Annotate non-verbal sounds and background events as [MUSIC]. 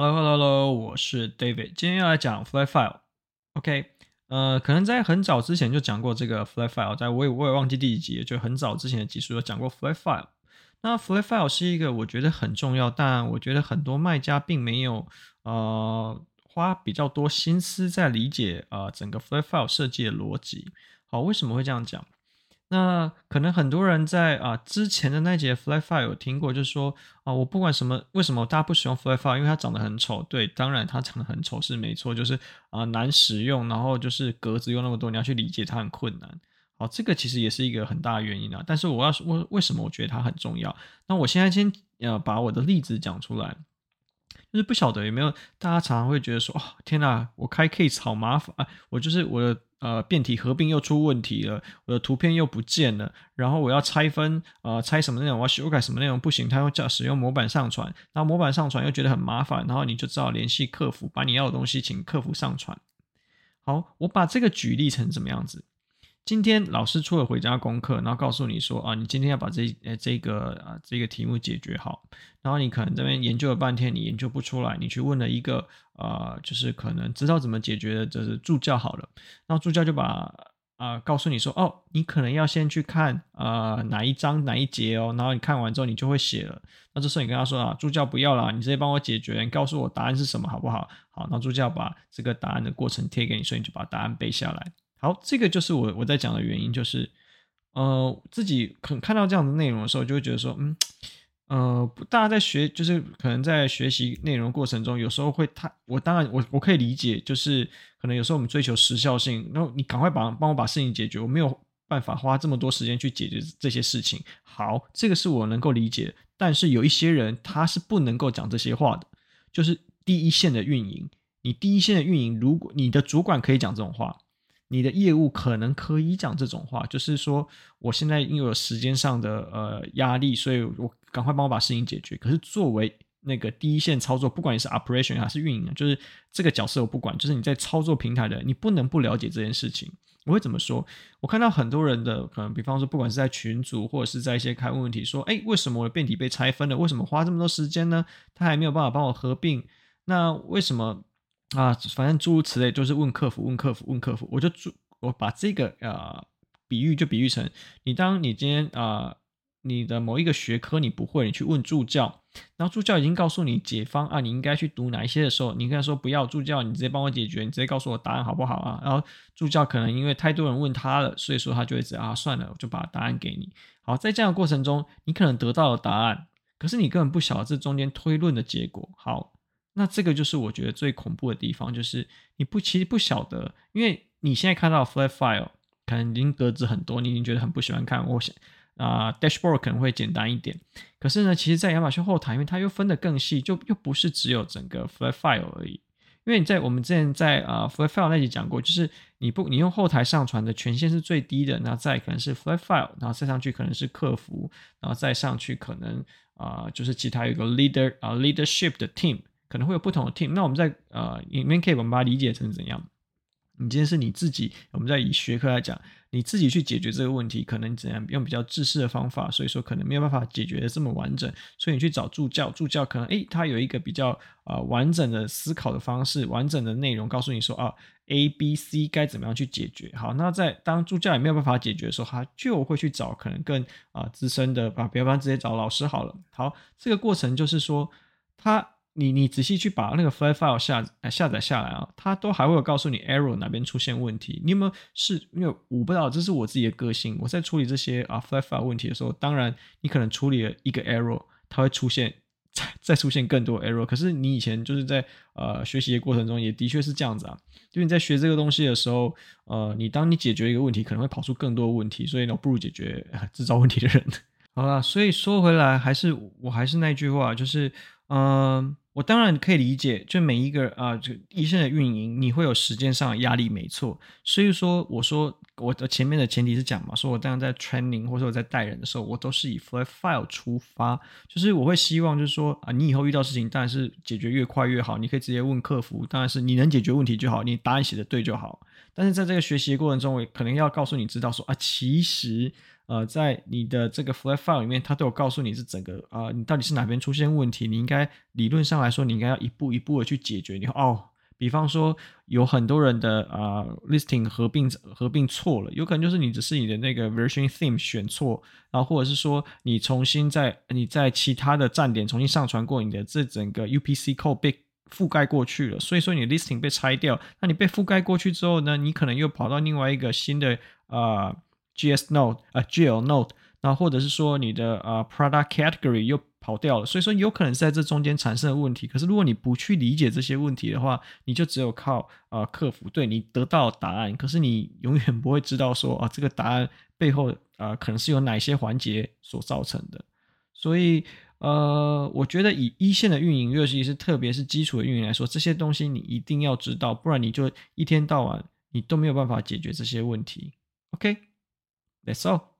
Hello，Hello，Hello，我是 David，今天要来讲 Fly File，OK，呃，可能在很早之前就讲过这个 Fly File，在我也我也忘记第几集，就很早之前的集数有讲过 Fly File。那 Fly File 是一个我觉得很重要，但我觉得很多卖家并没有呃花比较多心思在理解呃整个 Fly File 设计的逻辑。好，为什么会这样讲？那可能很多人在啊之前的那节 FlyFire 有听过，就是说啊，我不管什么，为什么大家不使用 FlyFire，因为它长得很丑。对，当然它长得很丑是没错，就是啊难使用，然后就是格子又那么多，你要去理解它很困难。好，这个其实也是一个很大的原因啊。但是我要说，为为什么我觉得它很重要？那我现在先呃把我的例子讲出来，就是不晓得有没有大家常常会觉得说，哦，天哪，我开 case 好麻烦啊，我就是我的。呃，变体合并又出问题了，我的图片又不见了，然后我要拆分，呃，拆什么内容，我要修改什么内容不行，他又叫使用模板上传，那模板上传又觉得很麻烦，然后你就只好联系客服，把你要的东西请客服上传。好，我把这个举例成怎么样子？今天老师出了回家功课，然后告诉你说啊，你今天要把这呃这个啊这个题目解决好，然后你可能这边研究了半天，你研究不出来，你去问了一个呃，就是可能知道怎么解决的，就是助教好了，然后助教就把啊、告诉你说，哦，你可能要先去看啊、哪一章哪一节哦，然后你看完之后你就会写了，那这时候你跟他说啊，助教不要啦，你直接帮我解决，你告诉我答案是什么好不好？好，那助教把这个答案的过程贴给你，所以你就把答案背下来。好，这个就是我我在讲的原因，就是，呃，自己可看到这样的内容的时候，就会觉得说，嗯，呃，大家在学，就是可能在学习内容过程中，有时候会太，我当然我我可以理解，就是可能有时候我们追求时效性，然后你赶快把帮我把事情解决，我没有办法花这么多时间去解决这些事情。好，这个是我能够理解，但是有一些人他是不能够讲这些话的，就是第一线的运营，你第一线的运营，如果你的主管可以讲这种话。你的业务可能可以讲这种话，就是说，我现在因为有时间上的呃压力，所以我赶快帮我把事情解决。可是作为那个第一线操作，不管你是 operation 还是运营，就是这个角色我不管，就是你在操作平台的，你不能不了解这件事情。我会怎么说？我看到很多人的可能，比方说，不管是在群组或者是在一些开问问题，说，哎，为什么我的变体被拆分了？为什么花这么多时间呢？他还没有办法帮我合并？那为什么？啊，反正诸如此类，就是问客服，问客服，问客服。我就我把这个呃比喻就比喻成，你当你今天啊、你的某一个学科你不会，你去问助教，然后助教已经告诉你解方啊，你应该去读哪一些的时候，你跟他说不要助教，你直接帮我解决，你直接告诉我答案好不好啊？然后助教可能因为太多人问他了，所以说他就会直接啊，算了，我就把答案给你。好，在这样的过程中，你可能得到了答案，可是你根本不晓得这中间推论的结果。好。那这个就是我觉得最恐怖的地方，就是你不其实不晓得，因为你现在看到 flat file 可能已经格子很多，你已经觉得很不喜欢看。我想啊、，dashboard 可能会简单一点，可是呢，其实，在亚马逊后台，因为它又分得更细，就又不是只有整个 flat file 而已。因为你在我们之前在啊、flat file 那集讲过，就是你不你用后台上传的权限是最低的，那再可能是 flat file，然后再上去可能是客服，然后再上去可能啊、就是其他有个 leader 啊、leadership 的 team。可能会有不同的 team，那我们在呃里面可以我们把它理解成怎样？你今天是你自己，我们在以学科来讲，你自己去解决这个问题，可能怎样用比较制式的方法，所以说可能没有办法解决的这么完整，所以你去找助教，助教可能诶，他有一个比较啊、呃、完整的思考的方式，完整的内容告诉你说啊 A B C 该怎么样去解决。好，那在当助教也没有办法解决的时候，他就会去找可能更啊、资深的，把比方直接找老师好了。好，这个过程就是说他。你你仔细去把那个 flat file 下下载下来啊，它都还会有告诉你 error 哪边出现问题。你有没有是？因为我不知道，这是我自己的个性。我在处理这些啊 flat file 问题的时候，当然你可能处理了一个 error，它会出现再再出现更多 error。可是你以前就是在呃学习的过程中，也的确是这样子啊。因为你在学这个东西的时候，呃，你当你解决一个问题，可能会跑出更多问题，所以呢，不如解决 [LAUGHS] 制造问题的人。[LAUGHS] 好了，所以说回来，还是我还是那句话，就是嗯。我当然可以理解，就每一个啊，这、呃、一线的运营，你会有时间上的压力，没错。所以说，我说我的前面的前提是讲嘛，说我当然在 training 或者我在带人的时候，我都是以 flat file 出发，就是我会希望就是说啊，你以后遇到事情，当然是解决越快越好，你可以直接问客服，当然是你能解决问题就好，你答案写的对就好。但是在这个学习的过程中，我可能要告诉你知道说啊，其实。呃，在你的这个 flat file 里面，它都有告诉你是整个啊、你到底是哪边出现问题，你应该理论上来说，你应该要一步一步的去解决。你哦，比方说有很多人的啊、listing 合并合并错了，有可能就是你只是你的那个 version theme 选错，然后或者是说你重新在你在其他的站点重新上传过你的这整个 UPC code 被覆盖过去了，所以说你 listing 被拆掉，那你被覆盖过去之后呢，你可能又跑到另外一个新的啊、GS Note 啊、呃、GL Note，然后或者是说你的啊、product category 又跑掉了，所以说有可能在这中间产生的问题。可是如果你不去理解这些问题的话，你就只有靠啊、客服对你得到答案，可是你永远不会知道说啊这个答案背后啊、可能是由哪些环节所造成的，所以。呃，我觉得以一线的运营，尤其是特别是基础的运营来说，这些东西你一定要知道，不然你就一天到晚你都没有办法解决这些问题。OK é só